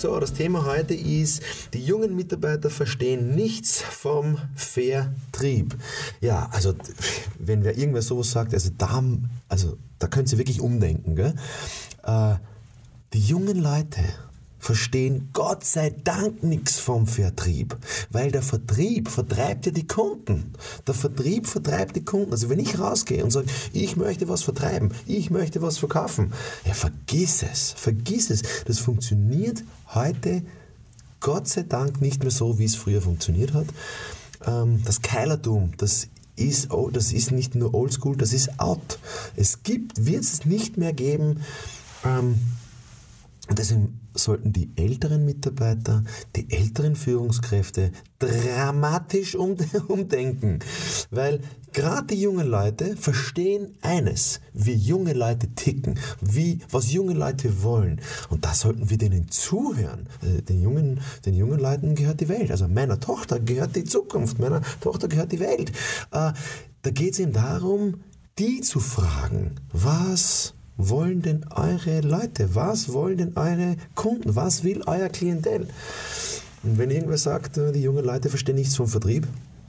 So, das Thema heute ist, die jungen Mitarbeiter verstehen nichts vom Vertrieb. Ja, also wenn wer irgendwer sowas sagt, also da, also, da können Sie wirklich umdenken. Gell? Äh, die jungen Leute, verstehen Gott sei Dank nichts vom Vertrieb, weil der Vertrieb vertreibt ja die Kunden. Der Vertrieb vertreibt die Kunden. Also wenn ich rausgehe und sage, ich möchte was vertreiben, ich möchte was verkaufen, ja vergiss es, vergiss es. Das funktioniert heute Gott sei Dank nicht mehr so, wie es früher funktioniert hat. Ähm, das Keilertum, das ist, das ist nicht nur oldschool, das ist out. Es gibt, wird es nicht mehr geben. Und deswegen sollten die älteren Mitarbeiter, die älteren Führungskräfte dramatisch umdenken. Weil gerade die jungen Leute verstehen eines, wie junge Leute ticken, wie, was junge Leute wollen. Und da sollten wir denen zuhören. Äh, den jungen, den jungen Leuten gehört die Welt. Also meiner Tochter gehört die Zukunft, meiner Tochter gehört die Welt. Äh, da geht es eben darum, die zu fragen, was wollen denn eure Leute? Was wollen denn eure Kunden? Was will euer Klientel? Und wenn irgendwer sagt, äh, die jungen Leute verstehen nichts vom Vertrieb,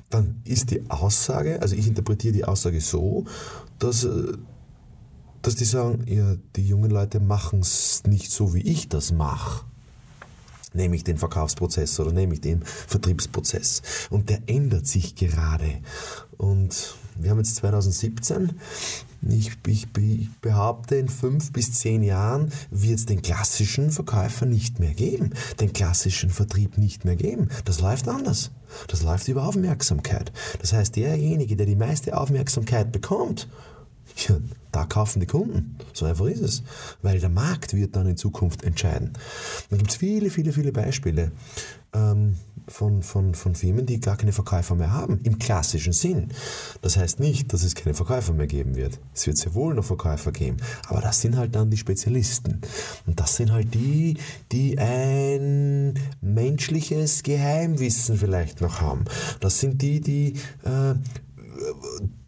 dann ist die Aussage, also ich interpretiere die Aussage so, dass, äh, dass die sagen, ja, die jungen Leute machen es nicht so, wie ich das mache nämlich den Verkaufsprozess oder nämlich den Vertriebsprozess. Und der ändert sich gerade. Und wir haben jetzt 2017 ich, ich, ich, behaupte, in fünf bis zehn Jahren wird es den klassischen Verkäufer nicht mehr geben, den klassischen Vertrieb nicht mehr geben. Das läuft anders. Das läuft über Aufmerksamkeit. Das heißt, derjenige, der die meiste Aufmerksamkeit bekommt, ja, da kaufen die Kunden. So einfach ist es. Weil der Markt wird dann in Zukunft entscheiden. Da gibt es viele, viele, viele Beispiele ähm, von, von, von Firmen, die gar keine Verkäufer mehr haben, im klassischen Sinn. Das heißt nicht, dass es keine Verkäufer mehr geben wird. Es wird sehr wohl noch Verkäufer geben. Aber das sind halt dann die Spezialisten. Und das sind halt die, die ein menschliches Geheimwissen vielleicht noch haben. Das sind die, die äh,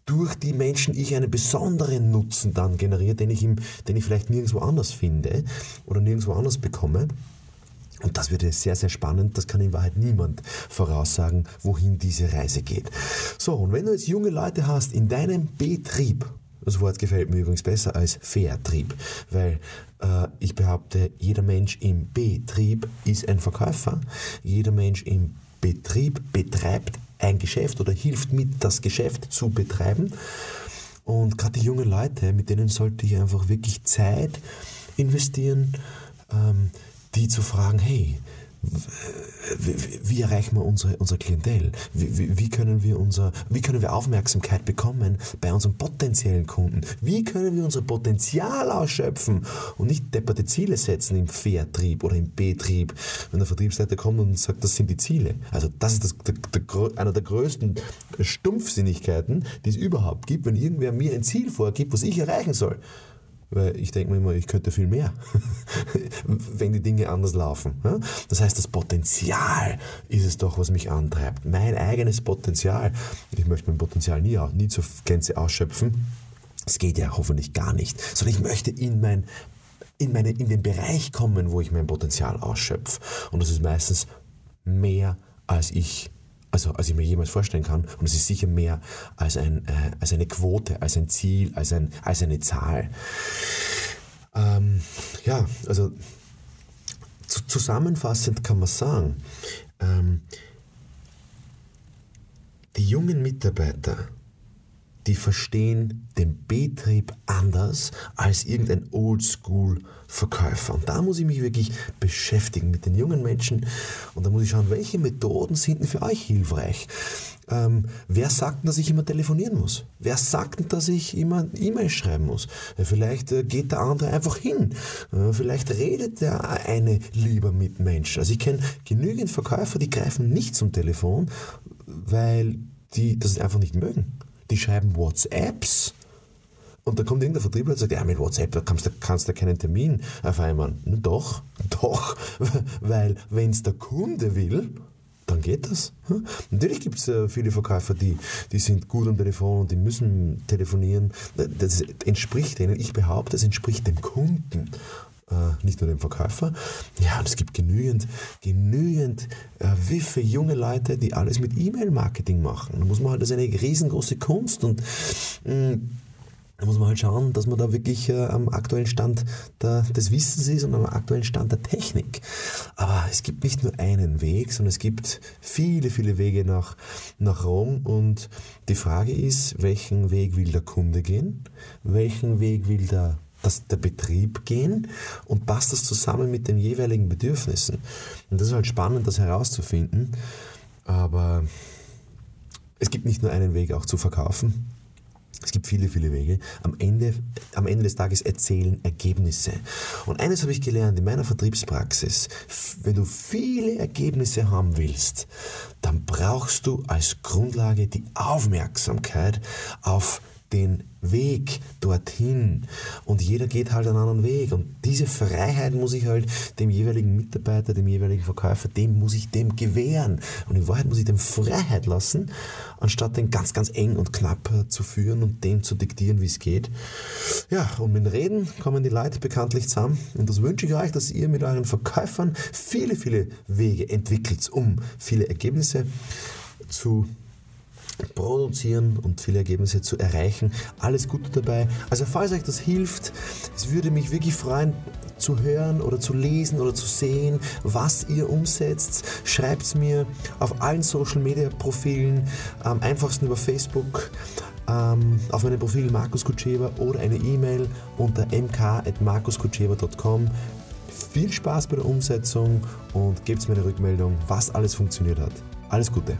durch die Menschen ich einen besonderen Nutzen dann generiere, den ich, im, den ich vielleicht nirgendwo anders finde oder nirgendwo anders bekomme. Und das wird sehr, sehr spannend. Das kann in Wahrheit niemand voraussagen, wohin diese Reise geht. So, und wenn du jetzt junge Leute hast in deinem Betrieb, das Wort gefällt mir übrigens besser als Vertrieb, weil äh, ich behaupte, jeder Mensch im Betrieb ist ein Verkäufer. Jeder Mensch im Betrieb betreibt ein Geschäft oder hilft mit, das Geschäft zu betreiben. Und gerade die jungen Leute, mit denen sollte ich einfach wirklich Zeit investieren, ähm, die zu fragen, hey, wie, erreichen wir unsere, unser Klientel? Wie, wie, können wir unser, wie können wir Aufmerksamkeit bekommen bei unseren potenziellen Kunden? Wie können wir unser Potenzial ausschöpfen und nicht depperte Ziele setzen im Vertrieb oder im Betrieb, wenn der Vertriebsleiter kommt und sagt, das sind die Ziele. Also das ist das, der, der, einer der größten Stumpfsinnigkeiten, die es überhaupt gibt, wenn irgendwer mir ein Ziel vorgibt, was ich erreichen soll. Weil ich denke mir immer, ich könnte viel mehr, wenn die Dinge anders laufen. Das heißt, das Potenzial ist es doch, was mich antreibt. Mein eigenes Potenzial. Ich möchte mein Potenzial nie, nie zur Gänze ausschöpfen. Es geht ja hoffentlich gar nicht. Sondern ich möchte in mein in, meine, in den Bereich kommen, wo ich mein Potenzial ausschöpfe. Und das ist meistens mehr, als ich also als ich mir jemals vorstellen kann. Und es ist sicher mehr als, ein, äh, als eine Quote, als ein Ziel, als, ein, als eine Zahl. Ähm, ja, also zusammenfassend kann man sagen, ähm, die jungen Mitarbeiter, die verstehen den Betrieb anders als irgendein Oldschool-Verkäufer. Und da muss ich mich wirklich beschäftigen mit den jungen Menschen und da muss ich schauen, welche Methoden sind denn für euch hilfreich. Ähm, wer sagt denn, dass ich immer telefonieren muss? Wer sagt denn, dass ich immer E-Mail schreiben muss? Ja, vielleicht äh, geht der andere einfach hin. Äh, vielleicht redet der eine lieber mit Menschen. Also ich kenne genügend Verkäufer, die greifen nicht zum Telefon, weil die das einfach nicht mögen. Die schreiben WhatsApps. Und da kommt irgendein Vertriebler und sagt, ja, mit WhatsApp da kannst du kannst keinen Termin vereinbaren. Doch, doch, weil wenn es der Kunde will, dann geht das. Natürlich gibt es äh, viele Verkäufer, die, die sind gut am Telefon und die müssen telefonieren. Das entspricht denen. Ich behaupte, es entspricht dem Kunden. Äh, nicht nur dem Verkäufer. Ja, und es gibt genügend, genügend äh, wiffe junge Leute, die alles mit E-Mail-Marketing machen. Da muss man halt, das ist eine riesengroße Kunst und mh, mm, da muss man halt schauen, dass man da wirklich äh, am aktuellen Stand der, des Wissens ist und am aktuellen Stand der Technik. Aber es gibt nicht nur einen Weg, sondern es gibt viele, viele Wege nach, nach Rom. Und die Frage ist, welchen Weg will der Kunde gehen? Welchen Weg will der, das, der Betrieb gehen? Und passt das zusammen mit den jeweiligen Bedürfnissen? Und das ist halt spannend, das herauszufinden. Aber es gibt nicht nur einen Weg auch zu verkaufen. Es gibt viele, viele Wege. Am Ende, am Ende des Tages erzählen Ergebnisse. Und eines habe ich gelernt in meiner Vertriebspraxis. Wenn du viele Ergebnisse haben willst, dann brauchst du als Grundlage die Aufmerksamkeit auf den Weg dorthin. Und jeder geht halt einen anderen Weg. Und diese Freiheit muss ich halt dem jeweiligen Mitarbeiter, dem jeweiligen Verkäufer, dem muss ich dem gewähren. Und in Wahrheit muss ich dem Freiheit lassen, anstatt den ganz, ganz eng und knapp zu führen und dem zu diktieren, wie es geht. Ja, und mit Reden kommen die Leute bekanntlich zusammen. Und das wünsche ich euch, dass ihr mit euren Verkäufern viele, viele Wege entwickelt, um viele Ergebnisse zu produzieren und viele Ergebnisse zu erreichen. Alles Gute dabei. Also falls euch das hilft, es würde mich wirklich freuen zu hören oder zu lesen oder zu sehen, was ihr umsetzt. Schreibt es mir auf allen Social Media Profilen, am einfachsten über Facebook, ähm, auf meinem Profil Markus Kutscheber oder eine E-Mail unter mk.markuskutscheber.com. Viel Spaß bei der Umsetzung und gebt mir eine Rückmeldung, was alles funktioniert hat. Alles Gute!